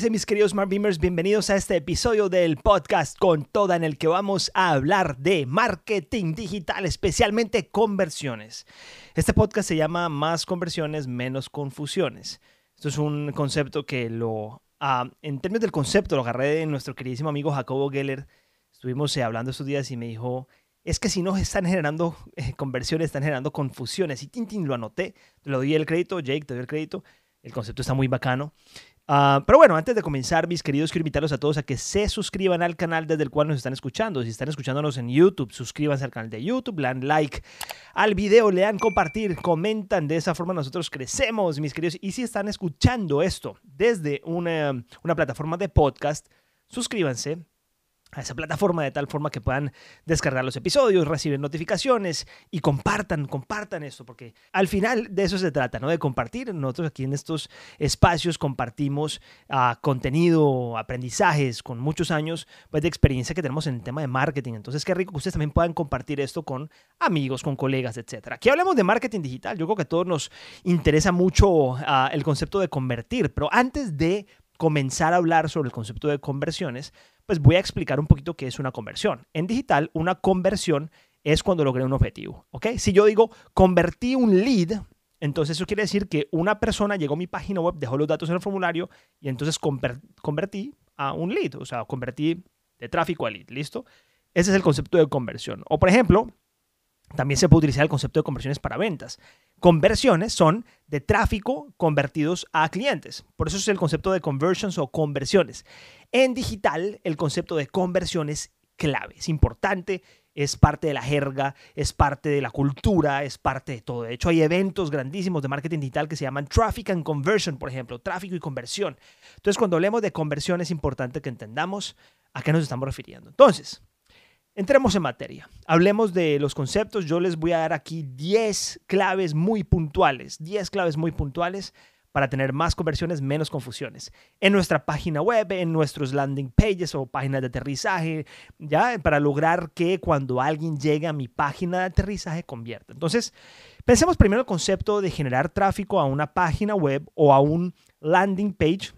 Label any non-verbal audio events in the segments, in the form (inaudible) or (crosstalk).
dice mis queridos Smart Beamers? Bienvenidos a este episodio del podcast con toda en el que vamos a hablar de marketing digital, especialmente conversiones. Este podcast se llama Más conversiones, menos confusiones. Esto es un concepto que lo, ah, en términos del concepto, lo agarré de nuestro queridísimo amigo Jacobo Geller. Estuvimos eh, hablando estos días y me dijo, es que si no están generando eh, conversiones, están generando confusiones. Y Tintin lo anoté, te lo doy el crédito, Jake, te doy el crédito. El concepto está muy bacano. Ah, pero bueno, antes de comenzar, mis queridos, quiero invitarlos a todos a que se suscriban al canal desde el cual nos están escuchando. Si están escuchándonos en YouTube, suscríbanse al canal de YouTube, dan like al video, le dan compartir, comentan. De esa forma nosotros crecemos, mis queridos. Y si están escuchando esto desde una, una plataforma de podcast, suscríbanse, a esa plataforma de tal forma que puedan descargar los episodios, recibir notificaciones y compartan, compartan esto, porque al final de eso se trata, ¿no? De compartir. Nosotros aquí en estos espacios compartimos uh, contenido, aprendizajes con muchos años pues, de experiencia que tenemos en el tema de marketing. Entonces, qué rico que ustedes también puedan compartir esto con amigos, con colegas, etc. Aquí hablamos de marketing digital. Yo creo que a todos nos interesa mucho uh, el concepto de convertir, pero antes de comenzar a hablar sobre el concepto de conversiones, pues voy a explicar un poquito qué es una conversión. En digital, una conversión es cuando logré un objetivo, ¿ok? Si yo digo convertí un lead, entonces eso quiere decir que una persona llegó a mi página web, dejó los datos en el formulario y entonces convertí a un lead, o sea, convertí de tráfico a lead, ¿listo? Ese es el concepto de conversión. O por ejemplo, también se puede utilizar el concepto de conversiones para ventas. Conversiones son de tráfico convertidos a clientes. Por eso es el concepto de conversions o conversiones. En digital, el concepto de conversión es clave, es importante, es parte de la jerga, es parte de la cultura, es parte de todo. De hecho, hay eventos grandísimos de marketing digital que se llaman Traffic and Conversion, por ejemplo, tráfico y conversión. Entonces, cuando hablemos de conversión, es importante que entendamos a qué nos estamos refiriendo. Entonces, Entremos en materia. Hablemos de los conceptos. Yo les voy a dar aquí 10 claves muy puntuales, 10 claves muy puntuales para tener más conversiones, menos confusiones. En nuestra página web, en nuestros landing pages o páginas de aterrizaje, ya para lograr que cuando alguien llegue a mi página de aterrizaje convierta. Entonces, pensemos primero el concepto de generar tráfico a una página web o a un landing page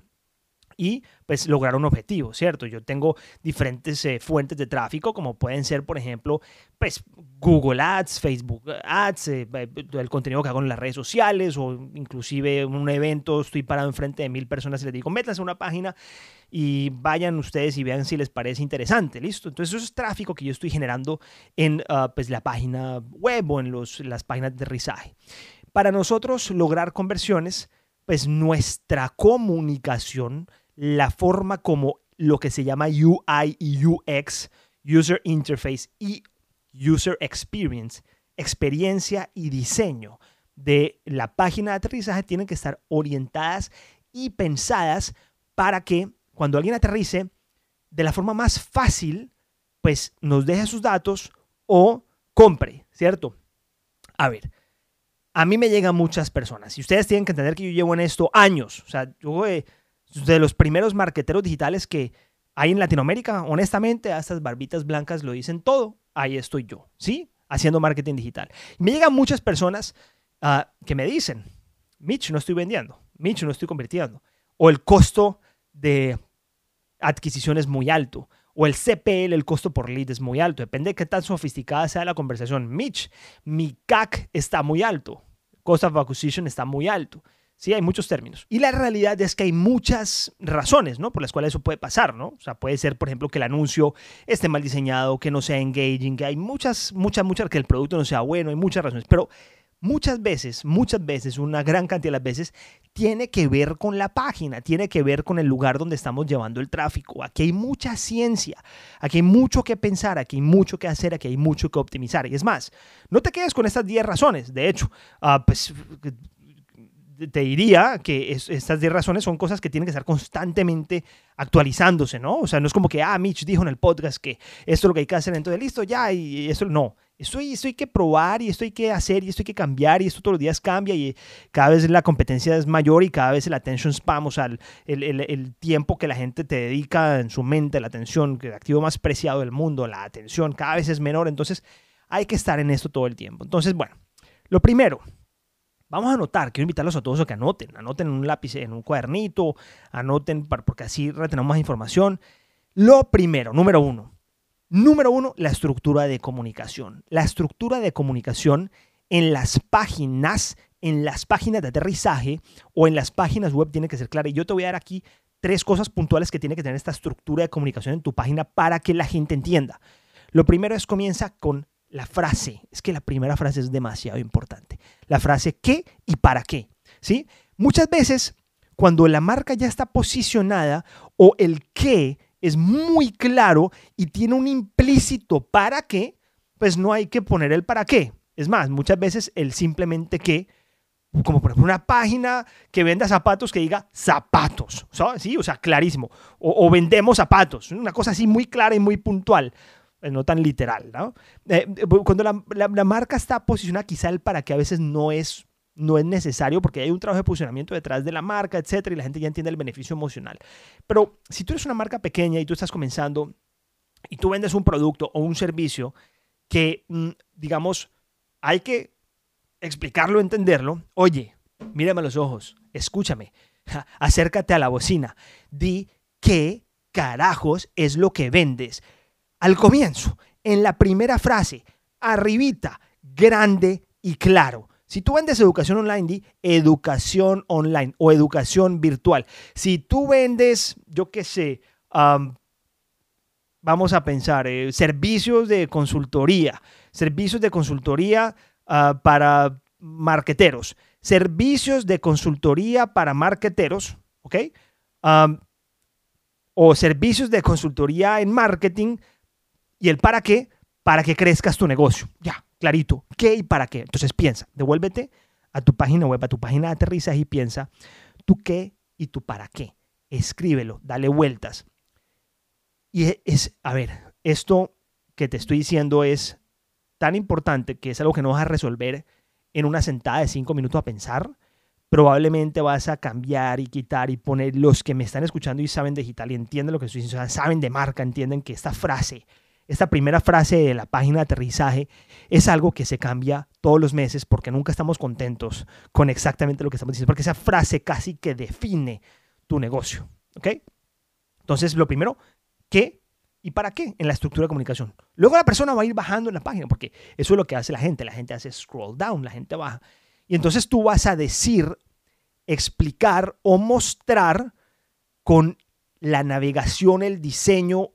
y pues lograr un objetivo, ¿cierto? Yo tengo diferentes eh, fuentes de tráfico, como pueden ser, por ejemplo, pues Google Ads, Facebook Ads, eh, el contenido que hago en las redes sociales o inclusive un evento estoy parado enfrente de mil personas y les digo, métanse a una página y vayan ustedes y vean si les parece interesante, ¿listo? Entonces eso es tráfico que yo estoy generando en ah, pues, la página web o en los, las páginas de aterrizaje. Para nosotros lograr conversiones, pues nuestra comunicación la forma como lo que se llama UI y UX, User Interface y User Experience, experiencia y diseño de la página de aterrizaje tienen que estar orientadas y pensadas para que cuando alguien aterrice, de la forma más fácil, pues nos deje sus datos o compre, ¿cierto? A ver, a mí me llegan muchas personas y ustedes tienen que entender que yo llevo en esto años. O sea, yo de los primeros marqueteros digitales que hay en Latinoamérica, honestamente, a estas barbitas blancas lo dicen todo. Ahí estoy yo, ¿sí? Haciendo marketing digital. me llegan muchas personas ah, que me dicen, Mitch, no estoy vendiendo, Mitch, no estoy convirtiendo. O el costo de adquisición es muy alto. O el CPL, el costo por lead, es muy alto. Depende de qué tan sofisticada sea la conversación. Mitch, mi CAC está muy alto. Cost of acquisition está muy alto. Sí, hay muchos términos. Y la realidad es que hay muchas razones, ¿no? Por las cuales eso puede pasar, ¿no? O sea, puede ser, por ejemplo, que el anuncio esté mal diseñado, que no sea engaging, que hay muchas, muchas, muchas, que el producto no sea bueno, hay muchas razones. Pero muchas veces, muchas veces, una gran cantidad de las veces, tiene que ver con la página, tiene que ver con el lugar donde estamos llevando el tráfico. Aquí hay mucha ciencia, aquí hay mucho que pensar, aquí hay mucho que hacer, aquí hay mucho que optimizar. Y es más, no te quedes con estas 10 razones. De hecho, uh, pues te diría que estas 10 razones son cosas que tienen que estar constantemente actualizándose, ¿no? O sea, no es como que, ah, Mitch dijo en el podcast que esto es lo que hay que hacer, entonces listo, ya, y eso no. Esto, hay que probar y esto hay que hacer y esto hay que cambiar y esto todos los días cambia y cada vez la competencia es mayor y cada vez el attention spam, o sea, el, el, el tiempo que la gente te dedica en su mente, la atención, que el activo más preciado del mundo, la atención, cada vez es menor, entonces hay que estar en esto todo el tiempo. Entonces, bueno, lo primero, Vamos a anotar, quiero invitarlos a todos a que anoten, anoten en un lápiz, en un cuadernito, anoten, porque así retenemos más información. Lo primero, número uno, número uno, la estructura de comunicación. La estructura de comunicación en las páginas, en las páginas de aterrizaje o en las páginas web tiene que ser clara. Y yo te voy a dar aquí tres cosas puntuales que tiene que tener esta estructura de comunicación en tu página para que la gente entienda. Lo primero es comienza con la frase. Es que la primera frase es demasiado importante. La frase qué y para qué. ¿sí? Muchas veces, cuando la marca ya está posicionada o el qué es muy claro y tiene un implícito para qué, pues no hay que poner el para qué. Es más, muchas veces el simplemente qué, como por ejemplo una página que venda zapatos que diga zapatos, ¿sí? O sea, clarísimo. O, o vendemos zapatos, una cosa así muy clara y muy puntual. Eh, no tan literal, ¿no? Eh, eh, cuando la, marca está posicionada, quizá el para qué a veces no es, no es necesario porque hay un trabajo de posicionamiento detrás de la marca, etcétera, y la gente ya entiende el beneficio emocional. Pero si tú eres una marca pequeña y tú estás comenzando y tú vendes un producto o un servicio que, mm, digamos, hay que explicarlo, entenderlo, oye, mírame a los ojos, escúchame, acércate a la bocina, di qué carajos es lo que vendes al comienzo, en la primera frase, arribita, grande y claro. Si tú vendes educación online, di educación online o educación virtual. Si tú vendes, yo qué sé, vamos a pensar, eh, servicios de consultoría, servicios de consultoría ah, para marqueteros, servicios de consultoría para marqueteros, ¿ok? o servicios de consultoría en marketing ¿Y el para qué? Para que crezcas tu negocio. Ya, clarito. ¿Qué y para qué? Entonces piensa, devuélvete a tu página web, a tu página de aterrizaje y piensa tu qué y tu para qué. Escríbelo, dale vueltas. Y e, es, a ver, esto que te estoy diciendo es tan importante que es algo que no vas a resolver en una sentada de cinco minutos a pensar. Probablemente vas a cambiar y quitar y poner los que me están escuchando y saben digital y entienden lo que estoy diciendo, saben de marca, entienden que esta frase esta primera frase de la página de aterrizaje es algo que se cambia todos los meses porque nunca estamos contentos con exactamente lo que estamos diciendo, porque esa frase casi que define tu negocio. ¿Ok? Entonces, lo primero, ¿qué y para qué en la estructura de comunicación? Luego la persona va a ir bajando en la página, porque eso es lo que hace la gente. La gente hace scroll down, la gente baja. Y entonces tú vas a decir, explicar o mostrar con la navegación, el diseño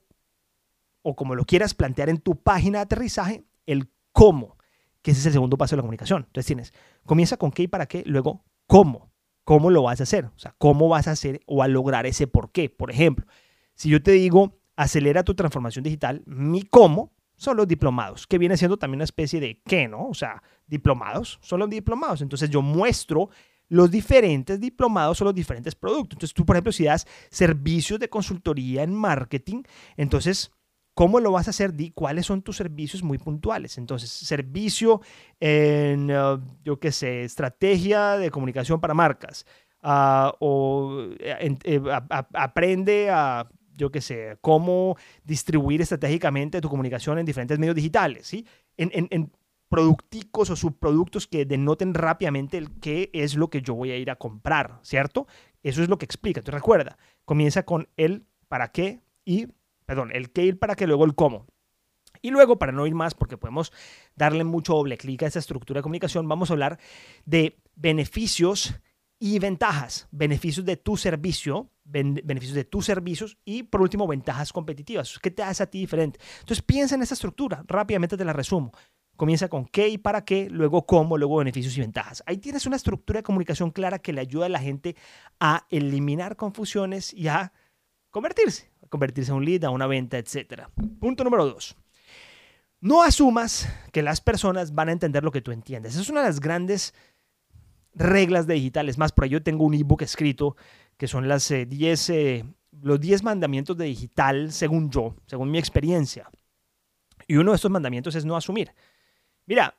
o como lo quieras plantear en tu página de aterrizaje, el cómo, que ese es el segundo paso de la comunicación. Entonces tienes, comienza con qué y para qué, luego cómo, cómo lo vas a hacer, o sea, cómo vas a hacer o a lograr ese por qué. Por ejemplo, si yo te digo, acelera tu transformación digital, mi cómo son los diplomados, que viene siendo también una especie de qué, ¿no? O sea, diplomados son los diplomados. Entonces yo muestro los diferentes diplomados o los diferentes productos. Entonces tú, por ejemplo, si das servicios de consultoría en marketing, entonces ¿Cómo lo vas a hacer? Cuáles son tus servicios muy puntuales. Entonces, servicio en, uh, yo qué sé, estrategia de comunicación para marcas. Uh, o eh, eh, aprende a, yo qué sé, cómo distribuir estratégicamente tu comunicación en diferentes medios digitales. ¿sí? En, en, en producticos o subproductos que denoten rápidamente el qué es lo que yo voy a ir a comprar, ¿cierto? Eso es lo que explica. Entonces recuerda, comienza con el para qué y perdón, el qué ir para que luego el cómo. Y luego, para no ir más, porque podemos darle mucho doble clic a esa estructura de comunicación, vamos a hablar de beneficios y ventajas. Beneficios de tu servicio, beneficios de tus servicios y, por último, ventajas competitivas. ¿Qué te hace a ti diferente? Entonces, piensa en esa estructura. Rápidamente te la resumo. Comienza con qué y para qué, luego cómo, luego beneficios y ventajas. Ahí tienes una estructura de comunicación clara que le ayuda a la gente a eliminar confusiones y a convertirse convertirse en un lead, a una venta, etc. Punto número dos. No asumas que las personas van a entender lo que tú entiendes. Es una de las grandes reglas de digital. Es más, por ahí yo tengo un ebook escrito que son las 10, eh, eh, los 10 mandamientos de digital según yo, según mi experiencia. Y uno de estos mandamientos es no asumir. Mira,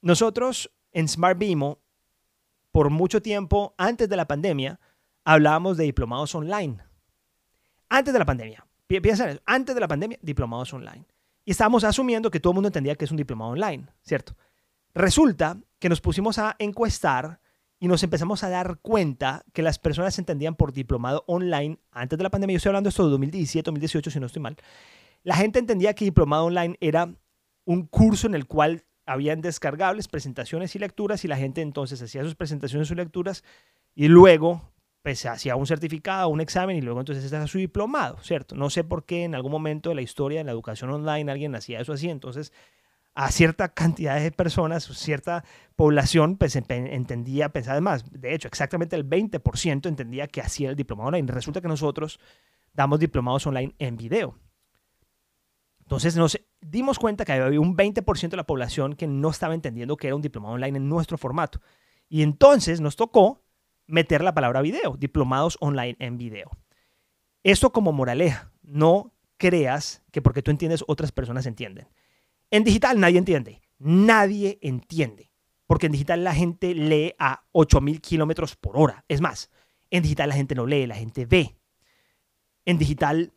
nosotros en Smart Bimo, por mucho tiempo antes de la pandemia, hablábamos de diplomados online antes de la pandemia. Piensa en eso. Antes de la pandemia, diplomados online. Y estábamos asumiendo que todo el mundo entendía que es un diplomado online, ¿cierto? Resulta que nos pusimos a encuestar y nos empezamos a dar cuenta que las personas entendían por diplomado online, antes de la pandemia, yo estoy hablando de esto de 2017, 2018, si no estoy mal, la gente entendía que diplomado online era un curso en el cual habían descargables, presentaciones y lecturas y la gente entonces hacía sus presentaciones y lecturas y luego pues hacía un certificado, un examen y luego entonces era su diplomado, ¿cierto? No sé por qué en algún momento de la historia de la educación online alguien hacía eso así, entonces a cierta cantidad de personas, cierta población, pues entendía, pensaba además, de hecho, exactamente el 20% entendía que hacía el diplomado online. Resulta que nosotros damos diplomados online en video. Entonces nos dimos cuenta que había un 20% de la población que no estaba entendiendo que era un diplomado online en nuestro formato. Y entonces nos tocó meter la palabra video, diplomados online en video. Esto como moraleja, no creas que porque tú entiendes otras personas entienden. En digital nadie entiende, nadie entiende, porque en digital la gente lee a 8000 kilómetros por hora. Es más, en digital la gente no lee, la gente ve. En digital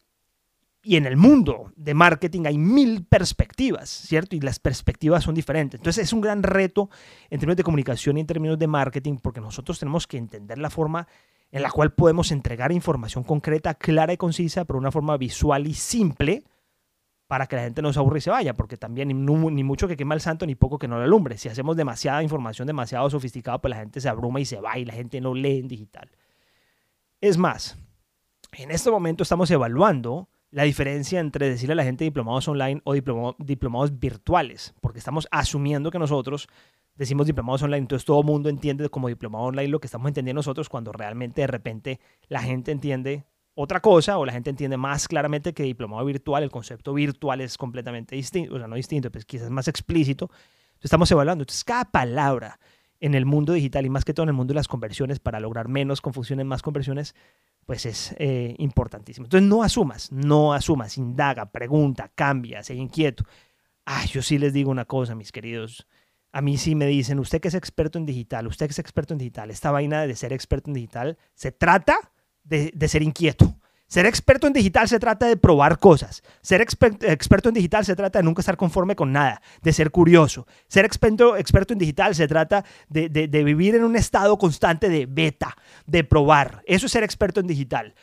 y en el mundo de marketing hay mil perspectivas, ¿cierto? Y las perspectivas son diferentes. Entonces es un gran reto en términos de comunicación y en términos de marketing porque nosotros tenemos que entender la forma en la cual podemos entregar información concreta, clara y concisa, pero una forma visual y simple para que la gente no se aburra y se vaya, porque también ni, mucho que quema el santo ni poco que no le alumbre. Si hacemos demasiada información demasiado sofisticada, pues la gente se abruma y se va y la gente no lee en digital. Es más, en este momento estamos evaluando la diferencia entre decirle a la gente diplomados online o diplomados virtuales, porque estamos asumiendo que nosotros decimos diplomados online, entonces todo el mundo entiende como diplomado online lo que estamos entendiendo nosotros cuando realmente de repente la gente entiende otra cosa o la gente entiende más claramente que diplomado virtual, el concepto virtual es completamente distinto, o sea, no distinto, pues quizás más explícito. Entonces estamos evaluando. Entonces cada palabra en el mundo digital y más que todo en el mundo de las conversiones para lograr menos confusiones, más conversiones, pues es eh, importantísimo. Entonces no asumas, no asumas, indaga, pregunta, cambia, sé inquieto. Ay, yo sí les digo una cosa, mis queridos. A mí sí me dicen, usted que es experto en digital, usted que es experto en digital, esta vaina de ser experto en digital se trata de, de ser inquieto. Ser experto en digital se trata de probar cosas. Ser experto en digital se trata de nunca estar conforme con nada, de ser curioso. Ser experto, experto en digital se trata de, vivir en un estado constante de beta, de probar. Eso es ser experto en digital.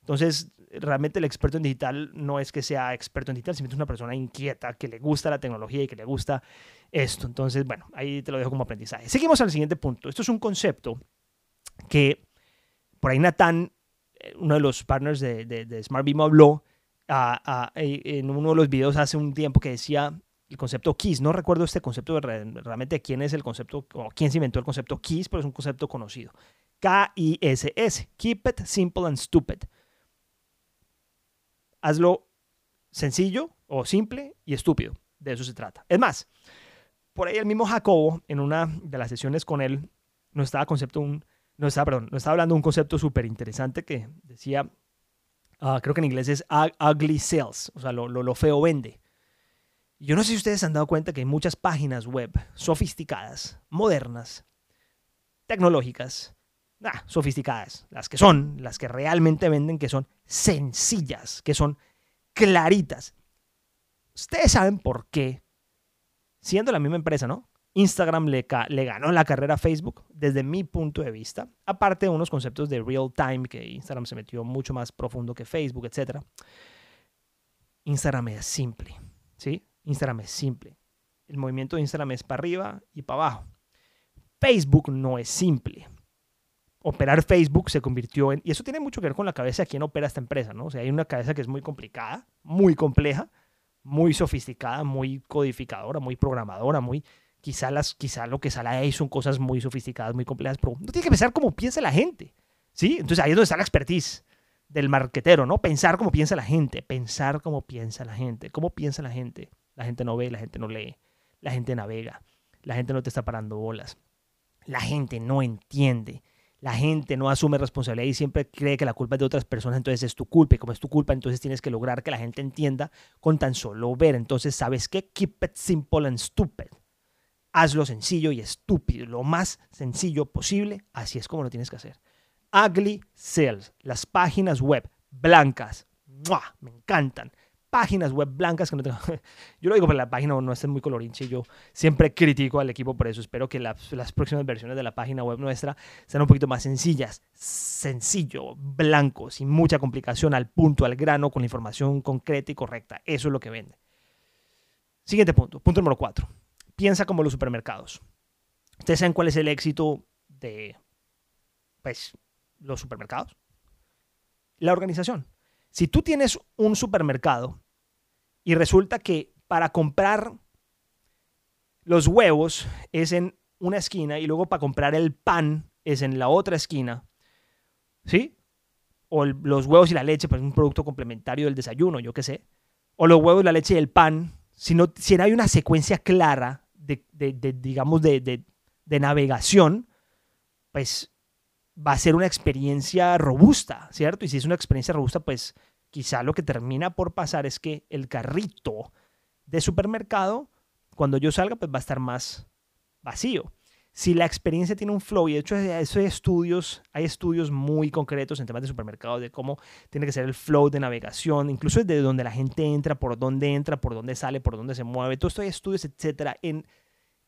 Entonces, realmente el experto en digital no es que sea experto en digital, sino es una persona inquieta, que le gusta la tecnología y que le gusta esto. Entonces, bueno, ahí te lo dejo como aprendizaje. Seguimos al siguiente punto. Esto es un concepto que por ahí Natán uno de los partners de, de, Smart Beam habló en uno de los videos hace un tiempo que decía el concepto KISS. No recuerdo este concepto realmente quién es el concepto o quién se inventó el concepto KISS, pero es un concepto conocido. K-I-S-S. Keep it simple and stupid. Hazlo sencillo o simple y estúpido. De eso se trata. Es más, por ahí el mismo Jacobo, en una de las sesiones con él, nos estaba concepto un, no estaba, perdón, no estaba hablando de un concepto súper interesante que decía, ah, creo que en inglés es ugly sales, o sea, lo, lo, feo vende. Yo no sé si ustedes han dado cuenta que hay muchas páginas web sofisticadas, modernas, tecnológicas, sofisticadas, las que son, las que realmente venden, que son sencillas, que son claritas. Ustedes saben por qué, siendo la misma empresa, ¿no? Instagram le, ganó la carrera a Facebook desde mi punto de vista, aparte de unos conceptos de real time que Instagram se metió mucho más profundo que Facebook, etc. Instagram es simple, ¿sí? Instagram es simple. El movimiento de Instagram es para arriba y para abajo. Facebook no es simple. Operar Facebook se convirtió en... Y eso tiene mucho que ver con la cabeza de quién opera esta empresa, ¿no? O sea, hay una cabeza que es muy complicada, muy compleja, muy sofisticada, muy codificadora, muy programadora, muy Quizá, las, quizá lo que sale ahí son cosas muy sofisticadas, muy complejas, pero no tiene que pensar como piensa la gente. ¿sí? Entonces ahí es donde está la expertise del marquetero, ¿no? Pensar como piensa la gente, pensar como piensa la gente. ¿Cómo piensa la gente? La gente no ve, la gente no lee, la gente navega, la gente no te está parando bolas, la gente no entiende, la gente no asume responsabilidad y siempre cree que la culpa es de otras personas, entonces es tu culpa y como es tu culpa, entonces tienes que lograr que la gente entienda con tan solo ver. Entonces, ¿sabes qué? Keep it simple and stupid hazlo sencillo y estúpido, lo más sencillo posible, así es como lo tienes que hacer. Ugly Sales, las páginas web blancas, me encantan. páginas web blancas que no tengo. (laughs) Yo lo digo porque la página no es muy colorinche. Yo siempre critico al equipo por eso. Espero que las, las próximas versiones de la página web nuestra sean un poquito más sencillas. Sencillo, blanco, sin mucha complicación, al punto, al grano, con la información concreta y correcta. Eso es lo que vende. Siguiente punto. Punto número cuatro. Piensa como los supermercados. ¿Ustedes saben cuál es el éxito de pues, los supermercados? La organización. Si tú tienes un supermercado y resulta que para comprar los huevos es en una esquina y luego para comprar el pan es en la otra esquina, ¿sí? O los huevos y la leche, pues un producto complementario del desayuno, yo qué sé. O los huevos, la leche y el pan. Si no, si no hay una secuencia clara de, digamos, de, de navegación, pues va a ser una experiencia robusta, ¿cierto? Y si es una experiencia robusta, pues quizá lo que termina por pasar es que el carrito de supermercado, cuando yo salga, pues va a estar más vacío. Si la experiencia tiene un flow, y de hecho eso hay estudios, hay estudios muy concretos en temas de supermercados de cómo tiene que ser el flow de navegación, incluso desde donde la gente entra, por dónde entra, por dónde sale, por dónde se mueve, todo esto hay estudios, etcétera. En,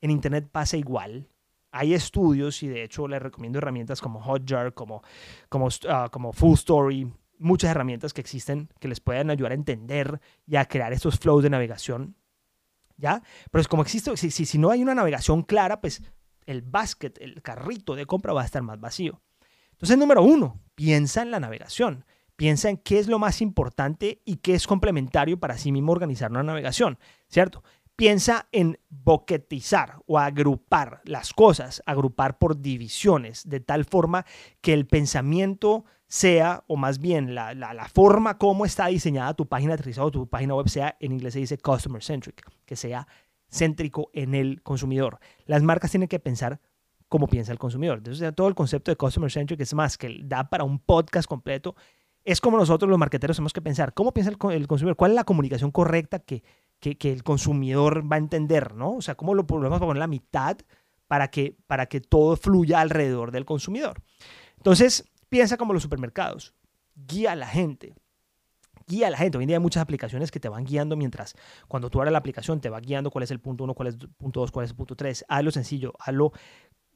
en Internet pasa igual hay estudios y de hecho les recomiendo herramientas como Hotjar, como, como, ah, como Full Story, muchas herramientas que existen que les pueden ayudar a entender y a crear estos flows de navegación. ¿Ya? Pero es como existe, si, si, si no hay una navegación clara, pues el basket, el carrito de compra va a estar más vacío. Entonces, número uno, piensa en la navegación. Piensa en qué es lo más importante y qué es complementario para sí mismo organizar una navegación, ¿cierto? piensa en boquetizar o agrupar las cosas, agrupar por divisiones, de tal forma que el pensamiento sea, o más bien la, forma como está diseñada tu página aterrizada o tu página web sea, en inglés se dice customer centric, que sea céntrico en el consumidor. Las marcas tienen que pensar como piensa el consumidor. Entonces, todo el concepto de customer centric es más que da para un podcast completo. Es como nosotros los marqueteros tenemos que pensar, ¿cómo piensa el, consumidor? ¿Cuál es la comunicación correcta que que, el consumidor va a entender, ¿no? O sea, cómo lo podemos poner la mitad para que, para que todo fluya alrededor del consumidor. Entonces, piensa como los supermercados, guía a la gente. Guía a la gente. Hoy en día hay muchas aplicaciones que te van guiando mientras cuando tú abres la aplicación te va guiando cuál es el punto 1, cuál es el punto 2, cuál es el punto 3. Hazlo sencillo, hazlo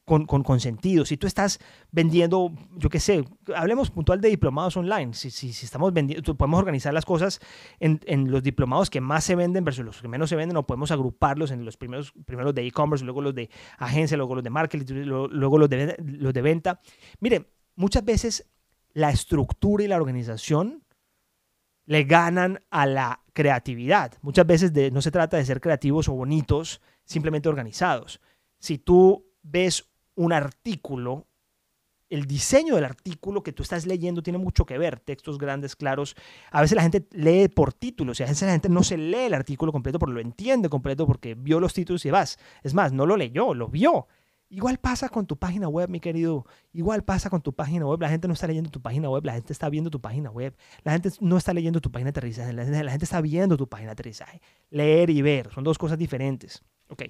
con, con, sentido. Si tú estás vendiendo, yo qué sé, hablemos puntual de diplomados online. Si, si, si estamos vendiendo, podemos organizar las cosas en, en, los diplomados que más se venden versus los que menos se venden, o podemos agruparlos en los primeros, primeros de e-commerce, luego los de agencia, luego los de marketing, luego los de, los de venta. Mire, muchas veces la estructura y la organización le ganan a la creatividad. Muchas veces de, no se trata de ser creativos o bonitos, simplemente organizados. Si tú ves un artículo, el diseño del artículo que tú estás leyendo tiene mucho que ver, textos grandes, claros. A veces la gente lee por títulos y a veces la gente no se lee el artículo completo, pero lo entiende completo porque vio los títulos y vas. Es más, no lo leyó, lo vio. Igual pasa con tu página web, mi querido. Igual pasa con tu página web. La gente no está leyendo tu página web, la gente está viendo tu página web. La gente no está leyendo tu página de aterrizaje, la gente, la gente está viendo tu página de aterrizaje. Leer y ver son dos cosas diferentes. Ok.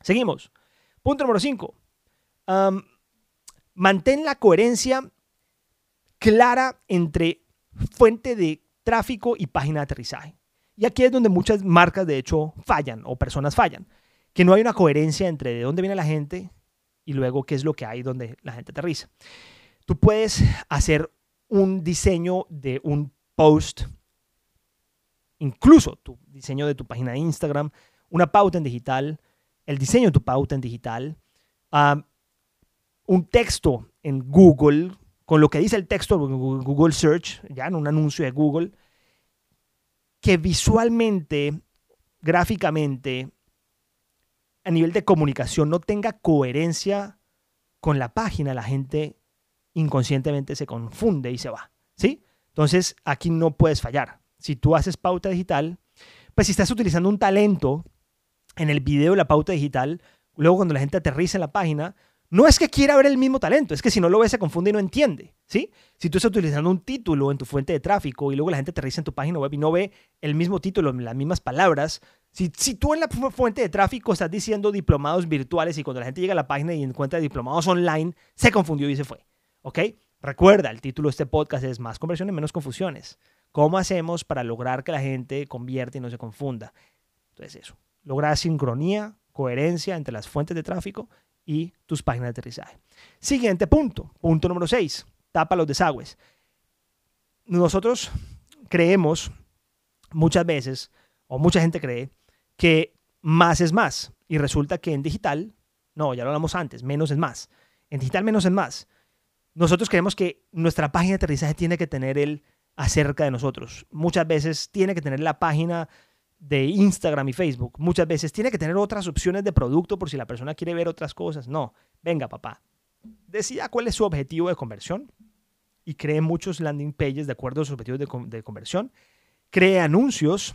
Seguimos. Punto número 5 mantén la coherencia clara entre fuente de tráfico y página de aterrizaje. Y aquí es donde muchas marcas de hecho fallan o personas fallan, que no hay una coherencia entre de dónde viene la gente y luego qué es lo que hay donde la gente aterriza. Tú puedes hacer un diseño de un post, incluso tu diseño de tu página de Instagram, una pauta en digital, el diseño de tu pauta en digital, un texto en Google, con lo que dice el texto Google Search, ya en un anuncio de Google, que visualmente, gráficamente, a nivel de comunicación no tenga coherencia con la página, la gente inconscientemente se confunde y se va, ¿sí? Entonces, aquí no puedes fallar. Si tú haces pauta digital, pues si estás utilizando un talento en el video de la pauta digital, luego cuando la gente aterriza en la página, no es que quiera ver el mismo talento, es que si no lo ve se confunde y no entiende, ¿sí? Si tú estás utilizando un título en tu fuente de tráfico y luego la gente aterriza en tu página web y no ve el mismo título, las mismas palabras, si, tú en la fuente de tráfico estás diciendo diplomados virtuales y cuando la gente llega a la página y encuentra diplomados online, se confundió y se fue, ¿ok? Recuerda, el título de este podcast es Más conversiones, menos confusiones. ¿Cómo hacemos para lograr que la gente convierta y no se confunda? Entonces eso, lograr sincronía, coherencia entre las fuentes de tráfico y tus páginas de aterrizaje. Siguiente punto, punto número 6, tapa los desagües. Nosotros creemos muchas veces, o mucha gente cree, que más es más. Y resulta que en digital, no, ya lo hablamos antes, menos es más. En digital menos es más. Nosotros creemos que nuestra página de aterrizaje tiene que tener el acerca de nosotros. Muchas veces tiene que tener la página de Instagram y Facebook. Muchas veces tiene que tener otras opciones de producto por si la persona quiere ver otras cosas. No, venga papá. Decida cuál es su objetivo de conversión y cree muchos landing pages de acuerdo a sus objetivos de, de conversión. Cree anuncios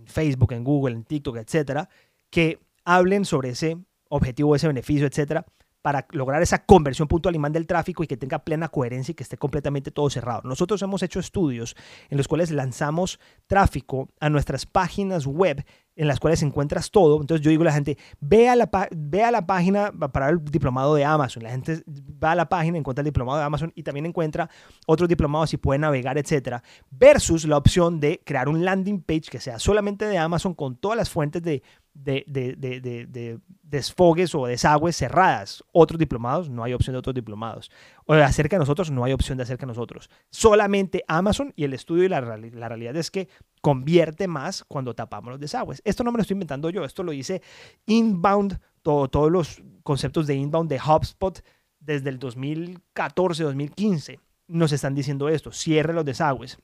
en Facebook, en Google, en TikTok, etcétera, que hablen sobre ese objetivo, ese beneficio, etcétera para lograr esa conversión puntual mande del tráfico y que tenga plena coherencia y que esté completamente todo cerrado. Nosotros hemos hecho estudios en los cuales lanzamos tráfico a nuestras páginas web en las cuales encuentras todo. Entonces yo digo a la gente, ve a la, ve la página para el diplomado de Amazon. La gente va a la página, encuentra el diplomado de Amazon y también encuentra otros diplomados y puede navegar, etcétera. Versus la opción de crear un landing page que sea solamente de Amazon con todas las fuentes de de, de, de, de, desfogues o desagües cerradas. Otros diplomados, no hay opción de otros diplomados. O de acerca de nosotros, no hay opción de acerca de nosotros. Solamente Amazon y el estudio y la, la realidad es que convierte más cuando tapamos los desagües. Esto no me lo estoy inventando yo, esto lo dice Inbound, todo, todos los conceptos de Inbound de HubSpot desde el 2014, 2015 nos están diciendo esto, cierre los desagües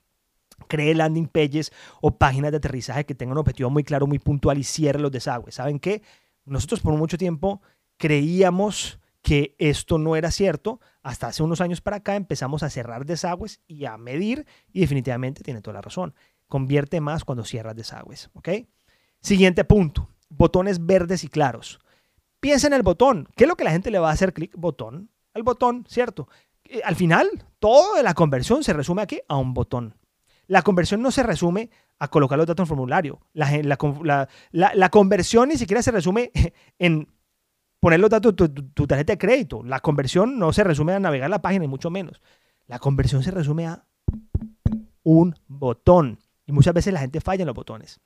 cree landing pages o páginas de aterrizaje que tengan un objetivo muy claro, muy puntual y cierre los desagües. ¿Saben qué? Nosotros por mucho tiempo creíamos que esto no era cierto. Hasta hace unos años para acá empezamos a cerrar desagües y a medir y definitivamente tiene toda la razón. Convierte más cuando cierras desagües. ¿ok? Siguiente punto. Botones verdes y claros. Piensa en el botón. ¿Qué es lo que la gente le va a hacer clic? Botón. Al botón, ¿cierto? Eh, al final, toda la conversión se resume aquí a un botón. La conversión no se resume a colocar los datos en formulario. La, conversión ni siquiera se resume (laughs) en poner los datos de tu, tarjeta de crédito. La conversión no se resume a navegar la página, y mucho menos. La conversión se resume a un botón. Y muchas veces la gente falla en los botones.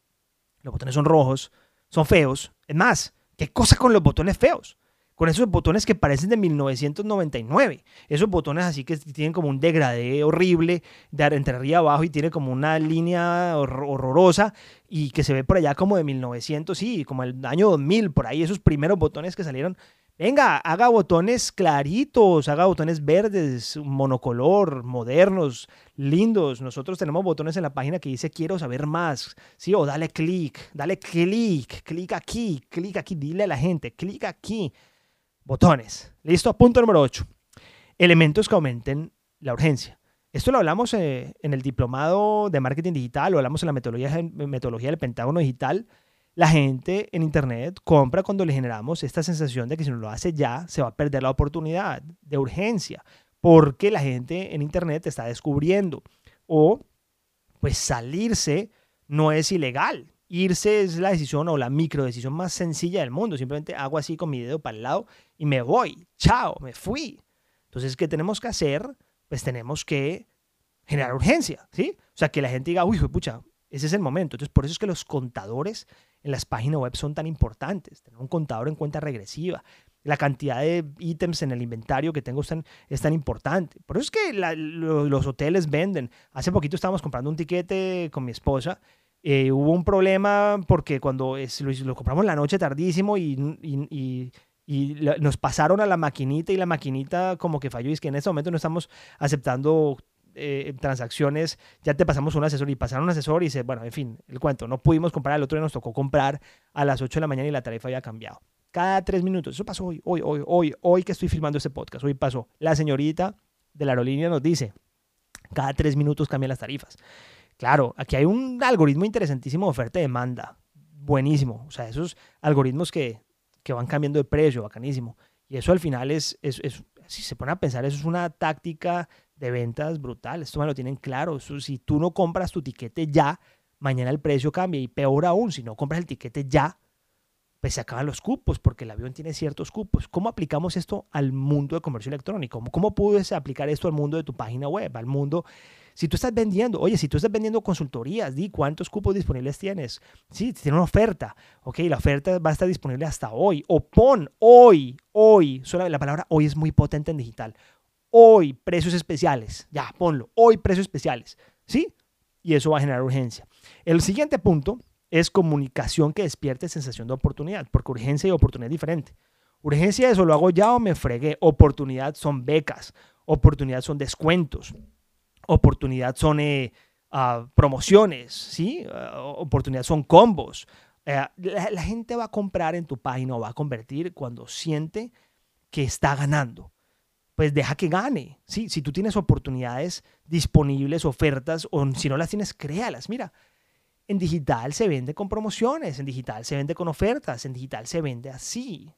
Los botones son rojos, son feos. Es más, ¿qué cosa con los botones feos? Con esos botones que parecen de 1999. Esos botones así que tienen como un degradé horrible de entre arriba abajo y tiene como una línea horrorosa y que se ve por allá como de 1900, sí, como el año 2000, por ahí esos primeros botones que salieron. Venga, haga botones claritos, haga botones verdes, monocolor, modernos, lindos. Nosotros tenemos botones en la página que dice quiero saber más, ¿sí? O dale clic, dale clic, clic aquí, clic aquí, dile a la gente, clic aquí botones. ¿Listo? Punto número 8. Elementos que aumenten la urgencia. Esto lo hablamos eh, en el diplomado de marketing digital, lo hablamos en la metodología, metodología del Pentágono digital. La gente en Internet compra cuando le generamos esta sensación de que si no lo hace ya, se va a perder la oportunidad de urgencia, porque la gente en Internet está descubriendo. O, pues salirse no es ilegal. Irse es la decisión o la micro decisión más sencilla del mundo. Simplemente hago así con mi dedo para el lado y me voy. Chao, me fui. Entonces, ¿qué tenemos que hacer? Pues tenemos que generar urgencia, ¿sí? O sea, que la gente diga, uy, pucha, ese es el momento. Entonces, por eso es que los contadores en las páginas web son tan importantes. Tener un contador en cuenta regresiva. La cantidad de ítems en el inventario que tengo es tan, importante. Por eso es que los hoteles venden. Hace poquito estábamos comprando un tiquete con mi esposa eh, hubo un problema porque cuando lo, compramos la noche tardísimo y, y, nos pasaron a la maquinita y la maquinita como que falló y es que en este momento no estamos aceptando eh, transacciones, ya te pasamos un asesor y pasaron un asesor y dice, bueno, en fin, el cuento, no pudimos comprar, el otro día nos tocó comprar a las 8 de la mañana y la tarifa había cambiado. Cada tres minutos, eso pasó hoy, hoy, hoy, hoy, hoy que estoy filmando este podcast, hoy pasó. La señorita de la aerolínea nos dice, cada tres minutos cambian las tarifas. Claro, aquí hay un algoritmo interesantísimo de oferta y demanda. Buenísimo. O sea, esos algoritmos que, van cambiando de precio, bacanísimo. Y eso al final es, si se pone a pensar, eso es una táctica de ventas brutal. Esto me lo tienen claro. si tú no compras tu tiquete ya, mañana el precio cambia. Y peor aún, si no compras el tiquete ya, pues se acaban los cupos, porque el avión tiene ciertos cupos. ¿Cómo aplicamos esto al mundo de comercio electrónico? ¿Cómo, cómo puedes aplicar esto al mundo de tu página web, al mundo Si tú estás vendiendo, oye, si tú estás vendiendo consultorías, di cuántos cupos disponibles tienes. Sí, tiene una oferta. Ok, la oferta va a estar disponible hasta hoy. O pon hoy, hoy. Solo la palabra hoy es muy potente en digital. Hoy, precios especiales. Ya, ponlo. Hoy, precios especiales. ¿Sí? Y eso va a generar urgencia. El siguiente punto es comunicación que despierte sensación de oportunidad, porque urgencia y oportunidad es diferente. Urgencia es o lo hago ya o me fregué. Oportunidad son becas. Oportunidad son descuentos oportunidad son ah, promociones, ¿sí? Ah, oportunidad son combos. Eh, la, gente va a comprar en tu página o va a convertir cuando siente que está ganando. Pues deja que gane. ¿sí? Si tú tienes oportunidades disponibles, ofertas, o si no las tienes, créalas. Mira, en digital se vende con promociones, en digital se vende con ofertas, en digital se vende así.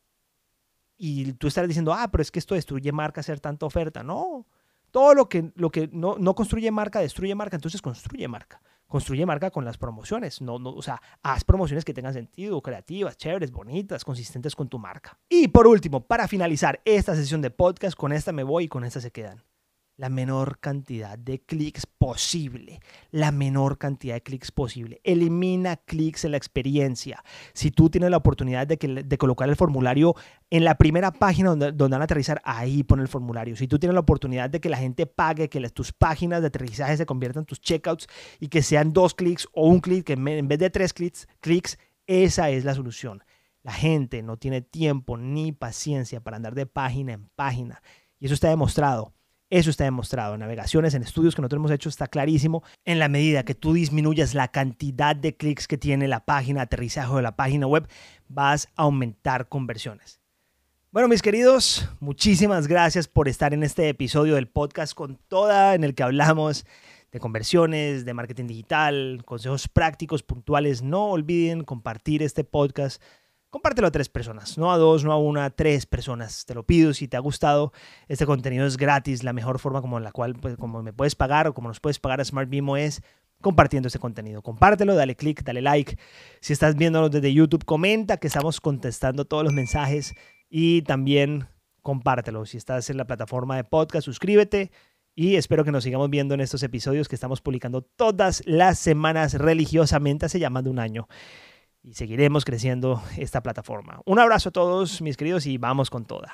Y tú estarás diciendo, ah, pero es que esto destruye marca hacer tanta oferta. No, todo lo que, lo que no, no, construye marca, destruye marca, entonces construye marca. Construye marca con las promociones. No, no, o sea, haz promociones que tengan sentido, creativas, chéveres, bonitas, consistentes con tu marca. Y por último, para finalizar esta sesión de podcast, con esta me voy y con esta se quedan la menor cantidad de clics posible. La menor cantidad de clics posible. Elimina clics en la experiencia. Si tú tienes la oportunidad de, que, de colocar el formulario en la primera página donde, donde, van a aterrizar, ahí pon el formulario. Si tú tienes la oportunidad de que la gente pague, que tus páginas de aterrizaje se conviertan en tus checkouts y que sean dos clics o un clic en vez de tres clics, clics, esa es la solución. La gente no tiene tiempo ni paciencia para andar de página en página. Y eso está demostrado. Eso está demostrado en navegaciones, en estudios que nosotros hemos hecho, está clarísimo. En la medida que tú disminuyas la cantidad de clics que tiene la página, aterrizaje de la página web, vas a aumentar conversiones. Bueno, mis queridos, muchísimas gracias por estar en este episodio del podcast con toda en el que hablamos de conversiones, de marketing digital, consejos prácticos, puntuales. No olviden compartir este podcast compártelo a tres personas, no a dos, no a una, a tres personas. Te lo pido si te ha gustado. Este contenido es gratis. La mejor forma como la cual pues, como me puedes pagar o como nos puedes pagar a Smart Bimo es compartiendo este contenido. Compártelo, dale click, dale like. Si estás viéndonos desde YouTube, comenta que estamos contestando todos los mensajes y también compártelo. Si estás en la plataforma de podcast, suscríbete y espero que nos sigamos viendo en estos episodios que estamos publicando todas las semanas religiosamente hace ya más de un año y seguiremos creciendo esta plataforma. Un abrazo a todos mis queridos y vamos con toda.